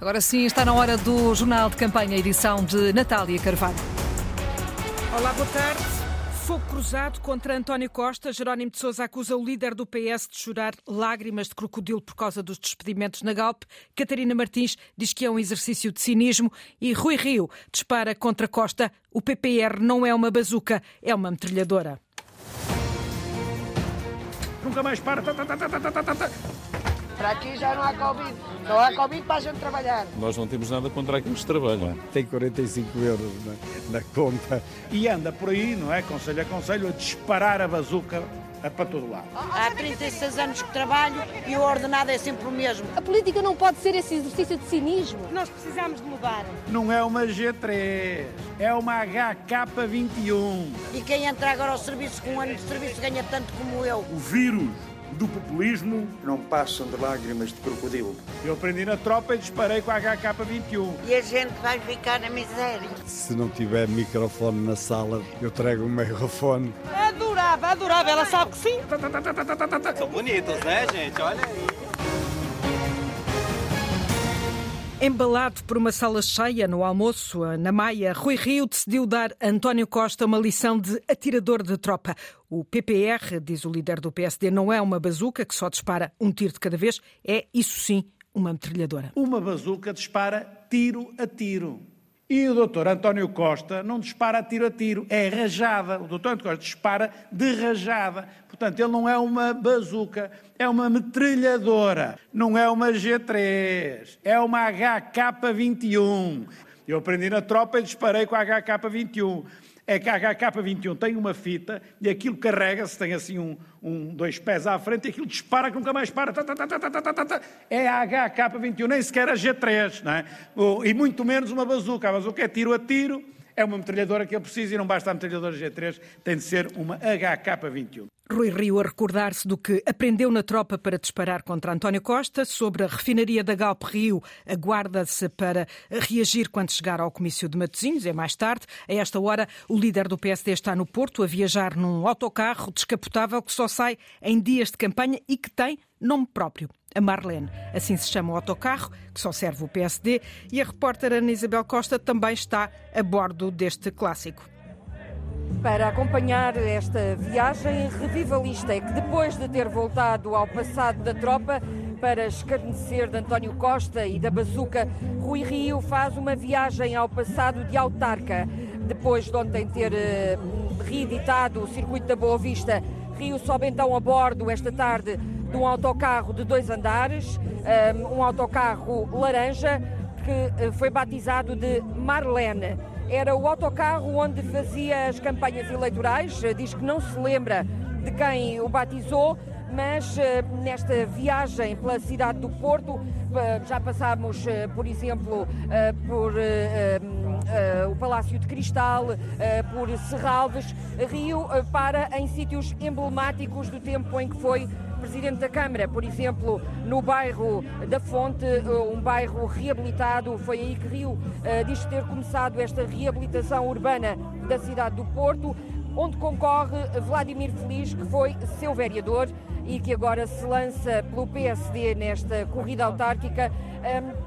Agora sim, está na hora do Jornal de Campanha, edição de Natália Carvalho. Olá, boa tarde. Fogo cruzado contra António Costa. Jerónimo de Sousa acusa o líder do PS de chorar lágrimas de crocodilo por causa dos despedimentos na Galp. Catarina Martins diz que é um exercício de cinismo. E Rui Rio dispara contra Costa. O PPR não é uma bazuca, é uma metralhadora. Nunca mais para. Para aqui já não há Covid. Não há Covid para a gente trabalhar. Nós não temos nada contra aqueles que trabalham. Tem 45 euros na, na conta. E anda por aí, não é? Conselho a conselho, a disparar a bazuca para todo lado. Há 36 anos que trabalho e o ordenado é sempre o mesmo. A política não pode ser esse exercício de cinismo. Nós precisamos de mudar. Não é uma G3, é uma HK21. E quem entra agora ao serviço com um ano de serviço ganha tanto como eu. O vírus do populismo não passam de lágrimas de crocodilo. Eu aprendi na tropa e disparei com a HK21. E a gente vai ficar na miséria. Se não tiver microfone na sala, eu trago um microfone. Adorava, adorava, ela sabe que sim. São bonitos, né, gente? Olha aí. Embalado por uma sala cheia no almoço, na Maia, Rui Rio decidiu dar a António Costa uma lição de atirador de tropa. O PPR, diz o líder do PSD, não é uma bazuca que só dispara um tiro de cada vez, é, isso sim, uma metralhadora. Uma bazuca dispara tiro a tiro. E o doutor António Costa não dispara tiro a tiro, é rajada. O doutor António Costa dispara de rajada. Portanto, ele não é uma bazuca, é uma metralhadora. Não é uma G3, é uma HK-21. Eu aprendi na tropa e disparei com a HK-21 é que a HK21 tem uma fita e aquilo carrega-se, tem assim um, um, dois pés à frente e aquilo dispara que nunca mais para. Tá, tá, tá, é a HK21, nem sequer a G3, não é? e muito menos uma bazuca. A bazuca é tiro a tiro, é uma metralhadora que ele precisa e não basta a metralhadora G3, tem de ser uma HK21. Rui Rio a recordar-se do que aprendeu na tropa para disparar contra António Costa. Sobre a refinaria da Galp Rio, aguarda-se para reagir quando chegar ao comício de Matosinhos, é mais tarde. A esta hora, o líder do PSD está no Porto a viajar num autocarro descapotável que só sai em dias de campanha e que tem nome próprio. A Marlene. Assim se chama o autocarro, que só serve o PSD, e a repórter Ana Isabel Costa também está a bordo deste clássico para acompanhar esta viagem revivalista é que depois de ter voltado ao passado da tropa para escarnecer de António Costa e da bazuca, Rui Rio faz uma viagem ao passado de autarca. Depois de ontem ter uh, reeditado o circuito da Boa Vista, Rio sobe então a bordo esta tarde de um autocarro de dois andares, eh, um autocarro laranja que uh, foi batizado de Marlene era o autocarro onde fazia as campanhas eleitorais. Diz que não se lembra de quem o batizou, mas eh, nesta viagem pela cidade do Porto, eh, já passámos, eh, por exemplo, por o Palácio de Cristal, por Serralves, Rio para em sítios emblemáticos do tempo em que foi Presidente da Câmara, por exemplo, no bairro da Fonte, um bairro reabilitado. Foi aí que Rio diz ter começado esta reabilitação urbana da cidade do Porto, onde concorre Vladimir Feliz, que foi seu vereador e que agora se lança pelo PSD nesta corrida autárquica.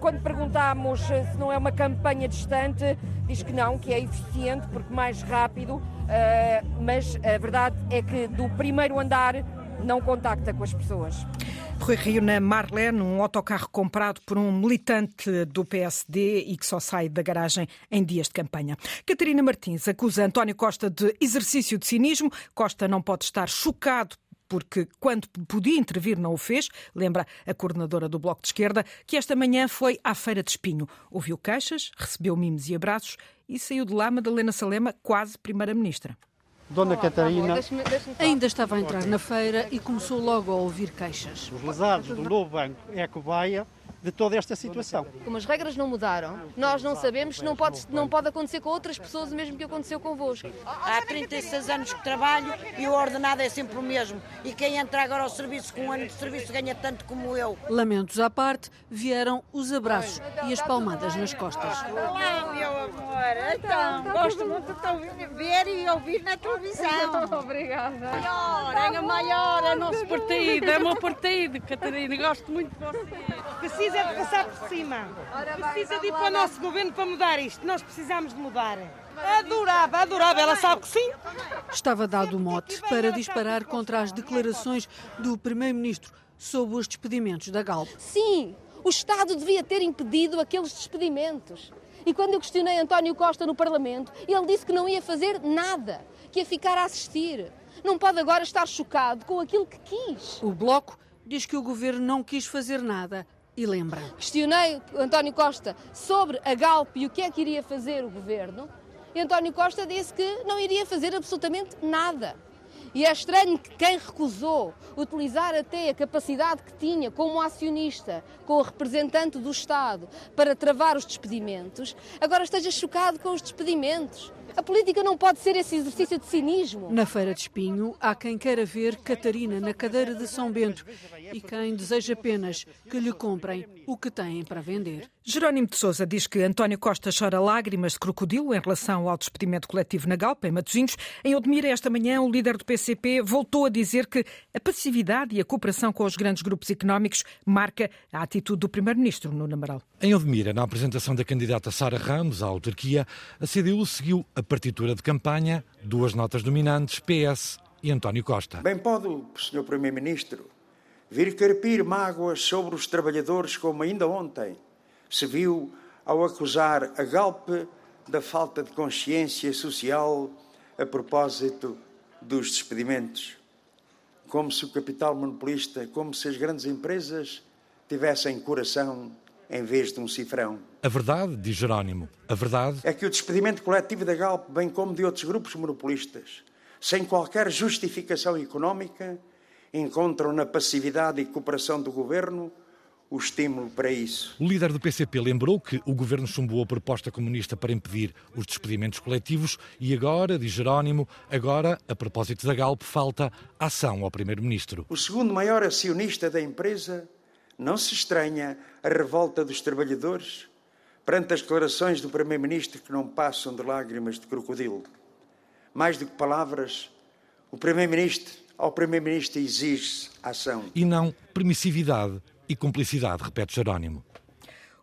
Quando perguntámos se não é uma campanha distante, diz que não, que é eficiente porque mais rápido, ah, mas a verdade é que do primeiro andar não contacta com as pessoas. Rui Rio na Marlene, um autocarro comprado por um militante do PSD e que só sai da garagem em dias de campanha. Catarina Martins acusa António Costa de exercício de cinismo. Costa não pode estar chocado porque quando podia intervir não o fez. Lembra a coordenadora do Bloco de Esquerda que esta manhã foi à Feira de Espinho. Ouviu queixas, recebeu mimos e abraços e saiu de lá Madalena Salema, quase Primeira-Ministra. Dona Catarina. Ainda estava a entrar na feira e começou logo a ouvir queixas. Os lesados do novo banco é a cobaia de toda esta situação. Como as regras não mudaram, nós não sabemos, não pode, não pode acontecer com outras pessoas o mesmo que aconteceu convosco. Há 36 anos que trabalho e o ordenado é sempre o mesmo. E quem entra agora ao serviço com um ano de serviço ganha tanto como eu. Lamentos à parte, vieram os abraços e as palmadas nas costas. Olá, meu amor. Então, gosto muito de ver e ouvir na televisão. Obrigada. Maior, é maior, é nosso partido, é o meu partido, Catarina. Gosto muito de você. Precisa de passar por cima. Precisa de ir para o nosso governo para mudar isto. Nós precisamos de mudar. Adorava, adorava, ela sabe que sim. Estava dado o mote para disparar contra as declarações do Primeiro-Ministro sobre os despedimentos da Galp. Sim, o Estado devia ter impedido aqueles despedimentos. E quando eu questionei António Costa no Parlamento, ele disse que não ia fazer nada, que ia ficar a assistir. Não pode agora estar chocado com aquilo que quis. O Bloco diz que o governo não quis fazer nada e lembra. Questionei António Costa sobre a Galp e o que é que iria fazer o governo. E António Costa disse que não iria fazer absolutamente nada. E é estranho que quem recusou utilizar até a capacidade que tinha como acionista, com o representante do Estado, para travar os despedimentos, agora esteja chocado com os despedimentos. A política não pode ser esse exercício de cinismo. Na Feira de Espinho, há quem queira ver Catarina na cadeira de São Bento e quem deseja apenas que lhe comprem o que têm para vender. Jerónimo de Sousa diz que António Costa chora lágrimas de crocodilo em relação ao despedimento coletivo na Galpa, em Matosinhos. Em Odmira, esta manhã, o líder do PCP voltou a dizer que a passividade e a cooperação com os grandes grupos económicos marca a atitude do primeiro-ministro, no Amaral. Em Odmira, na apresentação da candidata Sara Ramos à autarquia, a CDU seguiu a partitura de campanha, duas notas dominantes, PS e António Costa. Bem pode o Sr. Primeiro-Ministro vir carpir mágoas sobre os trabalhadores como ainda ontem se viu ao acusar a Galp da falta de consciência social a propósito dos despedimentos. Como se o capital monopolista, como se as grandes empresas tivessem coração em vez de um cifrão. A verdade, diz Jerónimo, a verdade é que o despedimento coletivo da Galp, bem como de outros grupos monopolistas, sem qualquer justificação económica, encontram na passividade e cooperação do governo o estímulo para isso. O líder do PCP lembrou que o governo chumbou a proposta comunista para impedir os despedimentos coletivos e agora, diz Jerónimo, agora, a propósito da Galp, falta ação ao primeiro-ministro. O segundo maior acionista da empresa não se estranha a revolta dos trabalhadores perante as declarações do primeiro-ministro que não passam de lágrimas de crocodilo. Mais do que palavras, o primeiro-ministro ao primeiro-ministro exige ação. E não permissividade e cumplicidade, repete Jerónimo.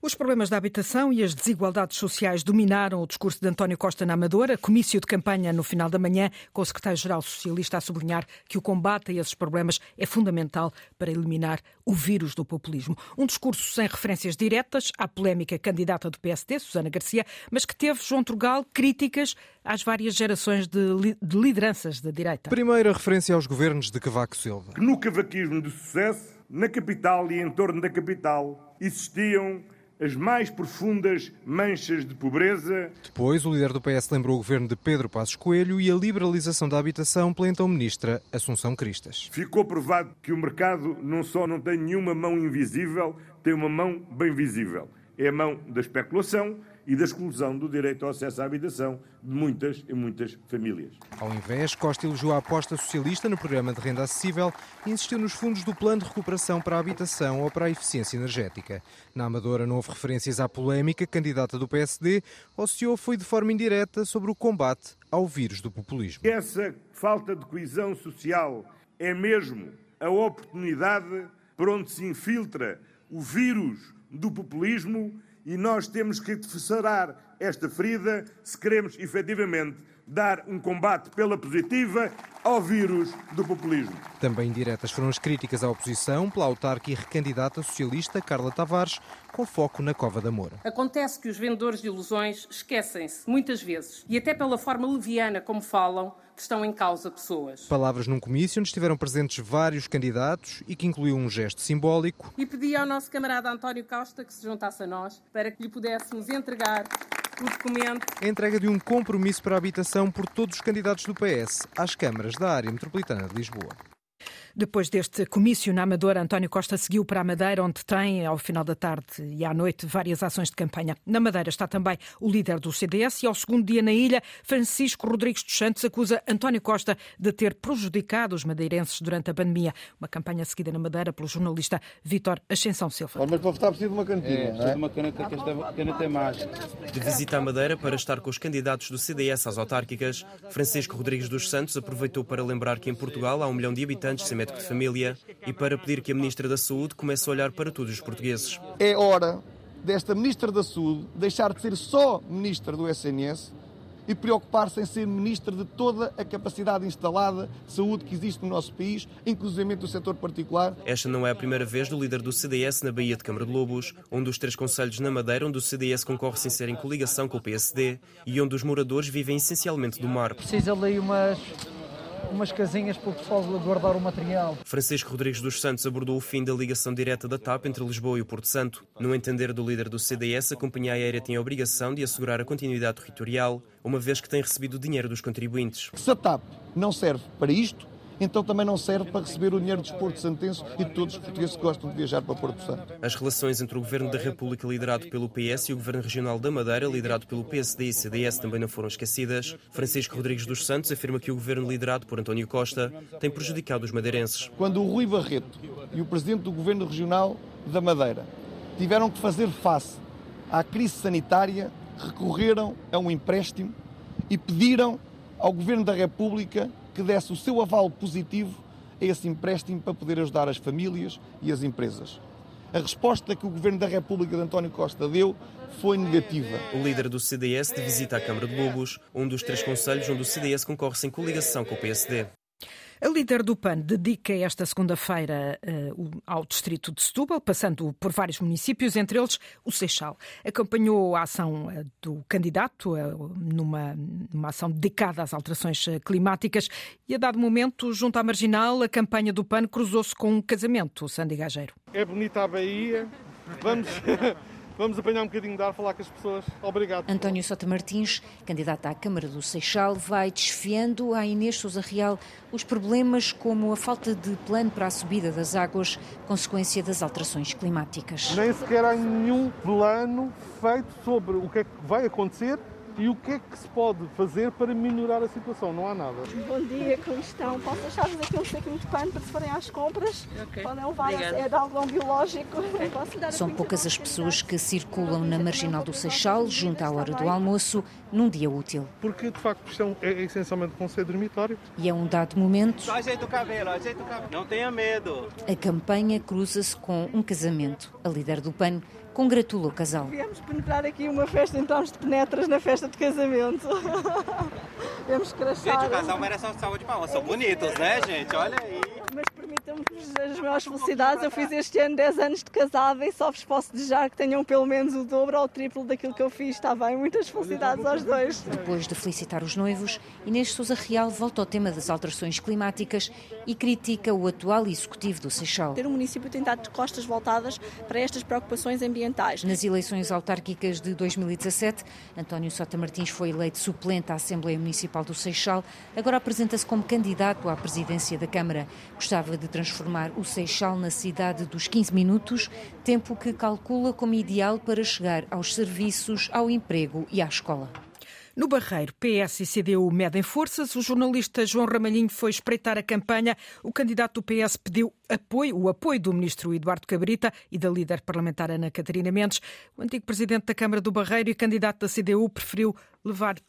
Os problemas da habitação e as desigualdades sociais dominaram o discurso de António Costa na Amadora, comício de campanha no final da manhã, com o secretário-geral socialista a sublinhar que o combate a esses problemas é fundamental para eliminar o vírus do populismo. Um discurso sem referências diretas à polémica candidata do PSD, Susana Garcia, mas que teve, João Trugal, críticas às várias gerações de, li de lideranças da direita. Primeira referência aos governos de Cavaco Silva. No cavaquismo de sucesso, na capital e em torno da capital, existiam as mais profundas manchas de pobreza. Depois, o líder do PS lembrou o governo de Pedro Passos Coelho e a liberalização da habitação pela então ministra Assunção Cristas. Ficou provado que o mercado não só não tem nenhuma mão invisível, tem uma mão bem visível. É a mão da especulação e da exclusão do direito ao acesso à habitação de muitas e muitas famílias. Ao invés, Costa elogiou a aposta socialista no programa de renda acessível e insistiu nos fundos do Plano de Recuperação para a Habitação ou para a Eficiência Energética. Na Amadora não houve referências à polémica candidata do PSD, o CEO foi de forma indireta sobre o combate ao vírus do populismo. Essa falta de coesão social é mesmo a oportunidade por onde se infiltra o vírus do populismo e nós temos que sarar esta ferida se queremos efetivamente dar um combate pela positiva ao vírus do populismo. Também diretas foram as críticas à oposição pela autarca e recandidata socialista Carla Tavares, com foco na Cova da Moura. Acontece que os vendedores de ilusões esquecem-se, muitas vezes, e até pela forma leviana como falam, que estão em causa pessoas. Palavras num comício onde estiveram presentes vários candidatos e que incluiu um gesto simbólico. E pedi ao nosso camarada António Costa que se juntasse a nós para que lhe pudéssemos entregar o documento. A entrega de um compromisso para a habitação por todos os candidatos do PS às câmaras da área metropolitana de Lisboa. Depois deste comício na Amadora, António Costa seguiu para a Madeira, onde tem, ao final da tarde e à noite, várias ações de campanha. Na Madeira está também o líder do CDS e, ao segundo dia na ilha, Francisco Rodrigues dos Santos acusa António Costa de ter prejudicado os madeirenses durante a pandemia. Uma campanha seguida na Madeira pelo jornalista Vítor Ascensão Silva. Mas para votar preciso de uma cantina, é, é? de uma caneta, que esta caneta é mágica. De visita à Madeira para estar com os candidatos do CDS às autárquicas, Francisco Rodrigues dos Santos aproveitou para lembrar que em Portugal há um milhão de habitantes sem médico de família e para pedir que a Ministra da Saúde comece a olhar para todos os portugueses. É hora desta Ministra da Saúde deixar de ser só Ministra do SNS e preocupar-se em ser ministro de toda a capacidade instalada de saúde que existe no nosso país, inclusive do setor particular. Esta não é a primeira vez do líder do CDS na Baía de Câmara de Lobos, um dos três conselhos na Madeira onde o CDS concorre sem ser em coligação com o PSD e onde os moradores vivem essencialmente do mar. Precisa ali umas umas casinhas para o pessoal guardar o material. Francisco Rodrigues dos Santos abordou o fim da ligação direta da TAP entre Lisboa e o Porto Santo. No entender do líder do CDS, a companhia aérea tem a obrigação de assegurar a continuidade territorial, uma vez que tem recebido dinheiro dos contribuintes. Se a TAP não serve para isto, então também não serve para receber o dinheiro do Porto Santense e de todos os portugueses que gostam de viajar para Porto Santo. As relações entre o Governo da República, liderado pelo PS, e o Governo Regional da Madeira, liderado pelo PSD e CDS, também não foram esquecidas. Francisco Rodrigues dos Santos afirma que o Governo liderado por António Costa tem prejudicado os madeirenses. Quando o Rui Barreto e o Presidente do Governo Regional da Madeira tiveram que fazer face à crise sanitária, recorreram a um empréstimo e pediram ao Governo da República que desse o seu aval positivo a esse empréstimo para poder ajudar as famílias e as empresas. A resposta que o Governo da República de António Costa deu foi negativa. O líder do CDS de visita à Câmara de Lobos, um dos três conselhos onde o CDS concorre sem coligação com o PSD. A líder do PAN dedica esta segunda-feira uh, ao distrito de Setúbal, passando por vários municípios, entre eles o Seixal. Acompanhou a ação uh, do candidato uh, numa, numa ação dedicada às alterações climáticas e, a dado momento, junto à Marginal, a campanha do PAN cruzou-se com um casamento, Sandy Gageiro. É bonita a Bahia, vamos... Vamos apanhar um bocadinho de ar, falar com as pessoas. Obrigado. António Sota Martins, candidato à Câmara do Seixal, vai desfiando à Inês Sousa Real os problemas como a falta de plano para a subida das águas, consequência das alterações climáticas. Nem sequer há nenhum plano feito sobre o que é que vai acontecer e o que é que se pode fazer para melhorar a situação? Não há nada. Bom dia, como estão? Posso deixar-vos aqui um saquinho de pano para se forem às compras? Okay. Podem levar, é de algodão biológico. Okay. São poucas as pessoas que circulam na Marginal do Seixal, junto à hora do almoço, num dia útil. Porque, de facto, isto é, é essencialmente um conselho dormitório. E a um dado momento... Só ajeita o cabelo, ajeita o cabelo. Não tenha medo. A campanha cruza-se com um casamento. A líder do PAN congratula o casal. Viemos penetrar aqui uma festa, entramos de penetras na festa de casamento. Viemos crachar. Gente, o casal merece uma salva de palmas. São bonitos, né, gente? Olha aí. Mas permitam-me as maiores felicidades. Eu fiz este ano 10 anos de casada e só vos posso desejar que tenham pelo menos o dobro ou o triplo daquilo que eu fiz. Está bem? Muitas felicidades aos dois. Depois de felicitar os noivos, Inês Souza Real volta ao tema das alterações climáticas e critica o atual executivo do Seixal. Ter o município tem de costas voltadas para estas preocupações ambientais. Nas eleições autárquicas de 2017, António Sota Martins foi eleito suplente à Assembleia Municipal do Seixal. Agora apresenta-se como candidato à presidência da Câmara. Gostava de transformar o Seixal na cidade dos 15 minutos, tempo que calcula como ideal para chegar aos serviços, ao emprego e à escola. No Barreiro, PS e CDU medem forças. O jornalista João Ramalhinho foi espreitar a campanha. O candidato do PS pediu apoio, o apoio do ministro Eduardo Cabrita e da líder parlamentar Ana Catarina Mendes. O antigo presidente da Câmara do Barreiro e candidato da CDU preferiu levar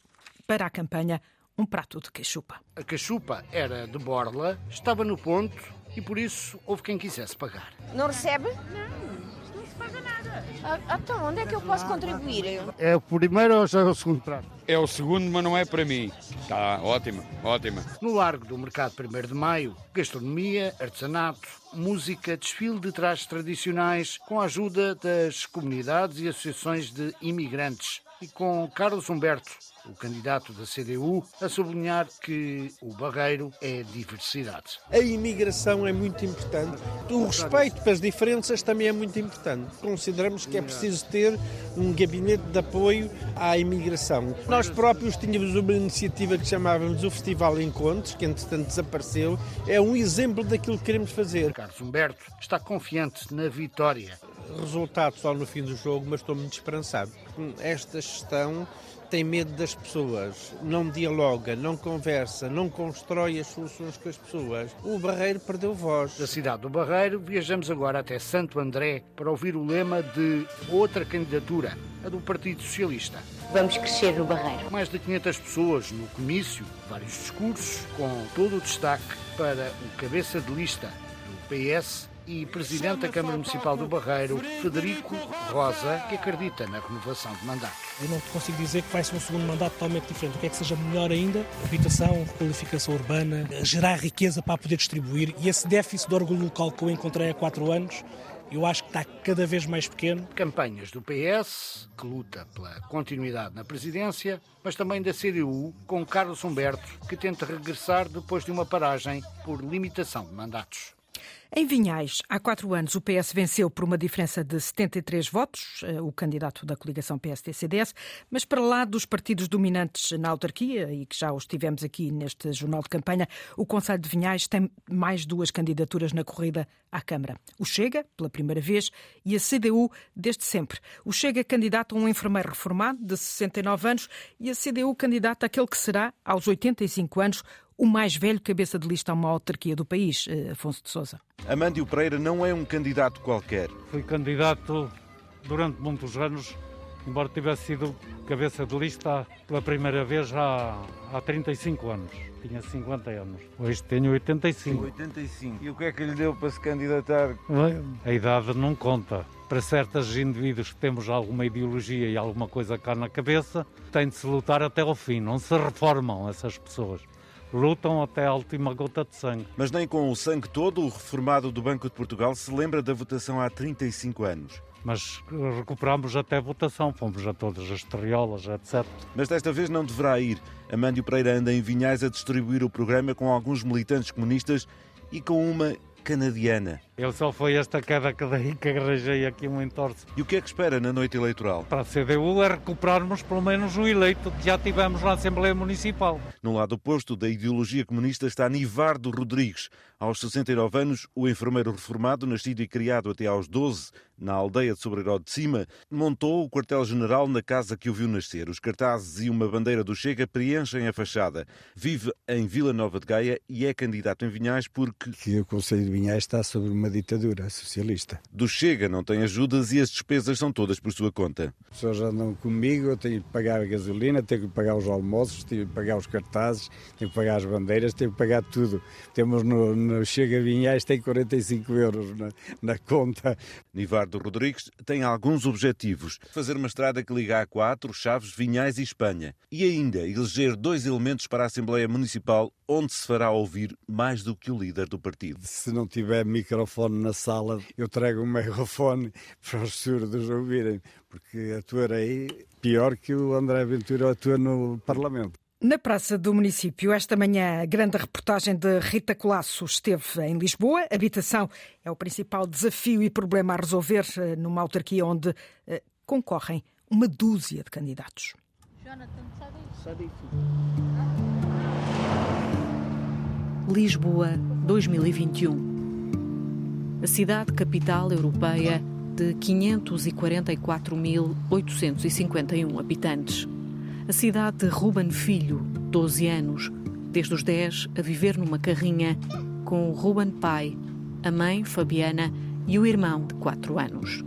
para a campanha um prato de cachupa. A cachupa era de borla, estava no ponto e por isso houve quem quisesse pagar. Não recebe? Não. Não se paga nada. Ah, então, onde é que eu posso contribuir? É o primeiro ou já é o segundo prato? É o segundo, mas não é para mim. Está ótima, ótima. No Largo do Mercado 1 de Maio, gastronomia, artesanato, música, desfile de trajes tradicionais, com a ajuda das comunidades e associações de imigrantes e com Carlos Humberto, o candidato da CDU, a sublinhar que o Barreiro é diversidade. A imigração é muito importante. O respeito pelas diferenças também é muito importante. Consideramos que é preciso ter um gabinete de apoio à imigração. Nós próprios tínhamos uma iniciativa que chamávamos o Festival Encontros, que entretanto desapareceu. É um exemplo daquilo que queremos fazer. Carlos Humberto está confiante na vitória resultado só no fim do jogo, mas estou muito esperançado. Esta gestão tem medo das pessoas, não dialoga, não conversa, não constrói as soluções com as pessoas. O Barreiro perdeu voz. Da cidade do Barreiro, viajamos agora até Santo André para ouvir o lema de outra candidatura, a do Partido Socialista. Vamos crescer no Barreiro. Mais de 500 pessoas no comício, vários discursos, com todo o destaque para o cabeça de lista do PS e Presidente da Câmara Municipal do Barreiro, Federico Rosa, que acredita na renovação de mandato. Eu não te consigo dizer que vai ser um segundo mandato totalmente diferente. O que é que seja melhor ainda? Habitação, qualificação urbana, gerar riqueza para poder distribuir e esse déficit de orgulho local que eu encontrei há quatro anos eu acho que está cada vez mais pequeno. Campanhas do PS, que luta pela continuidade na presidência, mas também da CDU, com Carlos Humberto, que tenta regressar depois de uma paragem por limitação de mandatos. Em Vinhais, há quatro anos, o PS venceu por uma diferença de 73 votos, eh, o candidato da coligação PSD-CDS, mas para lá dos partidos dominantes na autarquia, e que já os tivemos aqui neste jornal de campanha, o Conselho de Vinhais tem mais duas candidaturas na corrida à Câmara. O Chega, pela primeira vez, e a CDU, desde sempre. O Chega, candidato a um enfermeiro reformado, de 69 anos, e a CDU, candidato àquele que será, aos 85 anos, o mais velho cabeça de lista a uma autarquia do país, eh, Afonso de Sousa. Amândio Pereira não é um candidato qualquer. Fui candidato durante muitos anos, embora tivesse sido cabeça de lista pela primeira vez há, há 35 anos. Tinha 50 anos. Hoje tenho 85. 85. E o que é que lhe deu para se candidatar? A idade não conta para certos indivíduos que temos alguma ideologia e alguma coisa cá na cabeça, tem de se lutar até ao fim, não se reformam essas pessoas lutam até a última gota de sangue. Mas nem com o sangue todo, o reformado do Banco de Portugal se lembra da votação há 35 anos. Mas recuperamos até a votação, fomos a todas as triolas, etc. Mas desta vez não deverá ir. Amândio Pereira anda em Vinhais a distribuir o programa com alguns militantes comunistas e com uma canadiana. Eu só foi esta queda que daí que arranjei aqui um entorce. E o que é que espera na noite eleitoral? Para a CDU é recuperarmos pelo menos o eleito que já tivemos na Assembleia Municipal. No lado oposto da ideologia comunista está Nivardo Rodrigues. Aos 69 anos, o enfermeiro reformado, nascido e criado até aos 12 na aldeia de Sobreiró de Cima, montou o quartel-general na casa que o viu nascer. Os cartazes e uma bandeira do Chega preenchem a fachada. Vive em Vila Nova de Gaia e é candidato em Vinhais porque... Que o Conselho de Vinhais está sobre uma ditadura socialista. Do Chega não tem ajudas e as despesas são todas por sua conta. As pessoas andam comigo, eu tenho que pagar a gasolina, tenho que pagar os almoços, tenho que pagar os cartazes, tenho que pagar as bandeiras, tenho que pagar tudo. Temos no, no Chega Vinhais, tem 45 euros na, na conta. Nivardo Rodrigues tem alguns objetivos. Fazer uma estrada que liga a quatro, Chaves, Vinhais e Espanha. E ainda eleger dois elementos para a Assembleia Municipal onde se fará ouvir mais do que o líder do partido. Se não tiver microfone na sala, eu trago um megafone para os surdos ouvirem, porque atuarei pior que o André Ventura atua no Parlamento. Na Praça do Município, esta manhã, a grande reportagem de Rita Colasso esteve em Lisboa. Habitação é o principal desafio e problema a resolver eh, numa autarquia onde eh, concorrem uma dúzia de candidatos. Lisboa, 2021. A cidade capital europeia de 544.851 habitantes. A cidade de Ruben Filho, 12 anos, desde os 10 a viver numa carrinha com o Ruben pai, a mãe Fabiana e o irmão de 4 anos.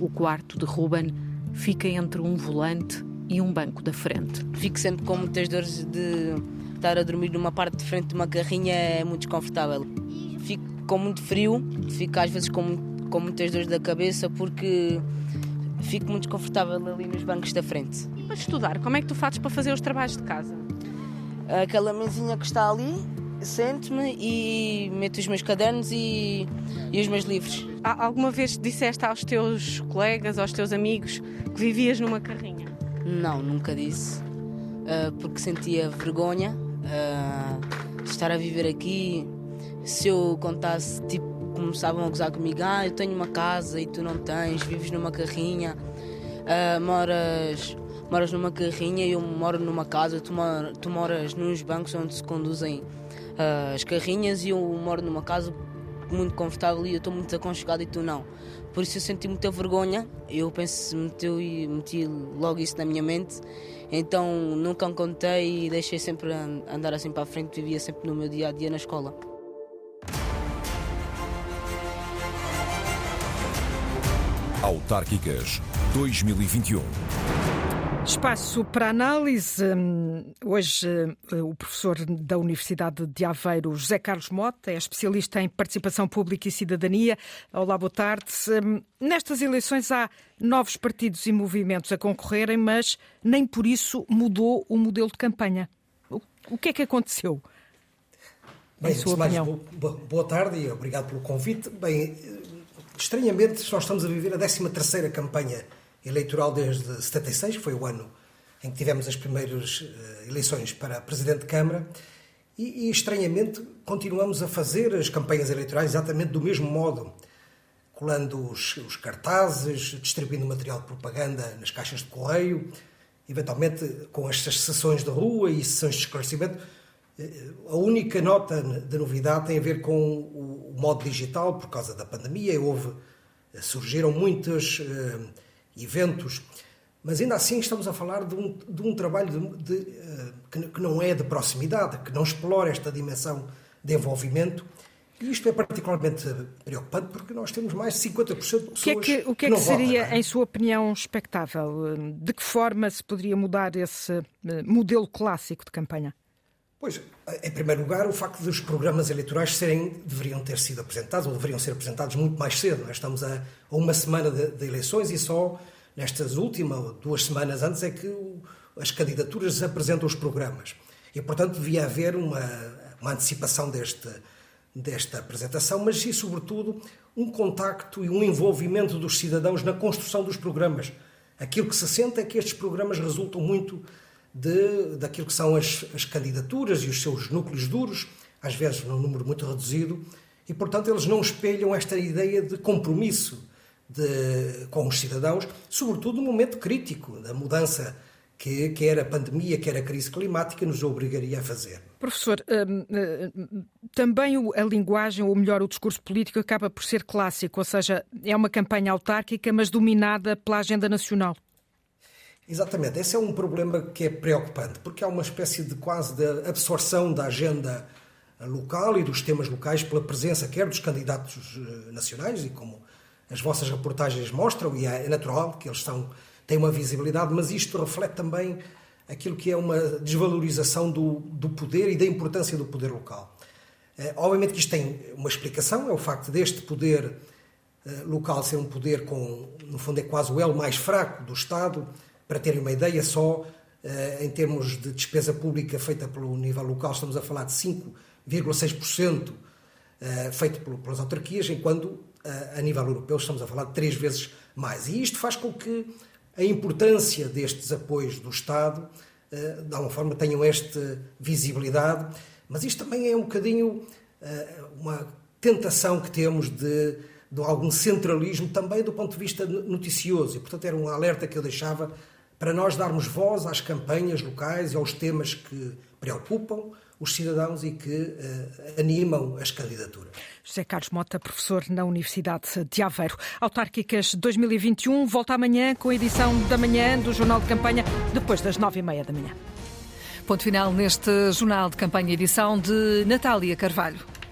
O quarto de Ruben fica entre um volante e um banco da frente. Fico sempre com muitas dores de estar a dormir numa parte de frente de uma carrinha é muito desconfortável. Fico com muito frio, fico às vezes com, com muitas dores da cabeça porque fico muito desconfortável ali nos bancos da frente. E para estudar, como é que tu fazes para fazer os trabalhos de casa? Aquela mesinha que está ali, sento-me e meto os meus cadernos e, e os meus livros. Há, alguma vez disseste aos teus colegas, aos teus amigos, que vivias numa carrinha? Não, nunca disse, uh, porque sentia vergonha uh, de estar a viver aqui. Se eu contasse, tipo, começavam a gozar comigo: ah, eu tenho uma casa e tu não tens, vives numa carrinha, uh, moras, moras numa carrinha e eu moro numa casa, tu, mor, tu moras nos bancos onde se conduzem uh, as carrinhas e eu moro numa casa muito confortável e eu estou muito aconchegado e tu não. Por isso eu senti muita vergonha, eu penso, meteu e meti logo isso na minha mente. Então nunca contei e deixei sempre andar assim para a frente, vivia sempre no meu dia a dia na escola. Autárquicas 2021. Espaço para análise. Hum, hoje, eh, o professor da Universidade de Aveiro, José Carlos Mota, é especialista em participação pública e cidadania. Olá, boa tarde. Hum, nestas eleições há novos partidos e movimentos a concorrerem, mas nem por isso mudou o modelo de campanha. O que é que aconteceu? Bem, sua opinião? Mais, boa tarde e obrigado pelo convite. Bem, estranhamente, nós estamos a viver a 13 terceira campanha eleitoral desde 76, que foi o ano em que tivemos as primeiras uh, eleições para Presidente de Câmara, e, e, estranhamente continuamos a fazer as campanhas eleitorais exatamente do mesmo modo, colando os, os cartazes, distribuindo material de propaganda nas caixas de correio, eventualmente com estas sessões de rua e sessões de esclarecimento. Eh, a única nota de novidade tem a ver com o modo digital, por causa da pandemia, houve, surgiram muitas uh, eventos, mas ainda assim estamos a falar de um, de um trabalho de, de, uh, que, que, não é de proximidade, que não explora esta dimensão de envolvimento. E isto é particularmente preocupante porque nós temos mais de 50% de pessoas o que é que, o que, é que, que seria, votam, é? em sua opinião, expectável? De que forma se poderia mudar esse eh, modelo clássico de campanha? Pois, em primeiro lugar, o facto de os programas eleitorais serem, deveriam ter sido apresentados, ou deveriam ser apresentados muito mais cedo. Nós estamos a, uma semana de, de, eleições e só nestas últimas duas semanas antes é que as candidaturas apresentam os programas. E, portanto, devia haver uma, uma antecipação deste, desta apresentação, mas e, sobretudo, um contacto e um envolvimento dos cidadãos na construção dos programas. Aquilo que se sente é que estes programas resultam muito de, daquilo que são as, as candidaturas e os seus núcleos duros, às vezes num número muito reduzido, e portanto eles não espelham esta ideia de compromisso de, com os cidadãos, sobretudo no momento crítico da mudança que quer a pandemia, quer a crise climática nos obrigaria a fazer. Professor, hum, hum, também a linguagem, ou melhor, o discurso político acaba por ser clássico, ou seja, é uma campanha autárquica, mas dominada pela agenda nacional. Exatamente, esse é um problema que é preocupante, porque há uma espécie de quase de absorção da agenda local e dos temas locais pela presença quer dos candidatos eh, nacionais e como as vossas reportagens mostram, e é natural que eles são, têm uma visibilidade, mas isto reflete também aquilo que é uma desvalorização do, do poder e da importância do poder local. É, obviamente que isto tem uma explicação, é o facto deste poder eh, local ser um poder com, no fundo, é quase o elo mais fraco do Estado, para terem uma ideia, só eh, em termos de despesa pública feita pelo nível local, estamos a falar de 5,6% eh, feito pelas autarquias, enquanto eh, a nível europeu estamos a falar de três vezes mais. E isto faz com que a importância destes apoios do Estado, de alguma forma, tenham esta visibilidade, mas isto também é um bocadinho uma tentação que temos de, de algum centralismo também do ponto de vista noticioso. E, portanto, era um alerta que eu deixava para nós darmos voz às campanhas locais e aos temas que preocupam os cidadãos e que uh, animam as candidaturas. José Carlos Mota, professor na Universidade de Aveiro. Autárquicas 2021 volta amanhã com a edição da manhã do Jornal de Campanha, depois das nove e meia da manhã. Ponto final neste Jornal de Campanha, edição de Natália Carvalho.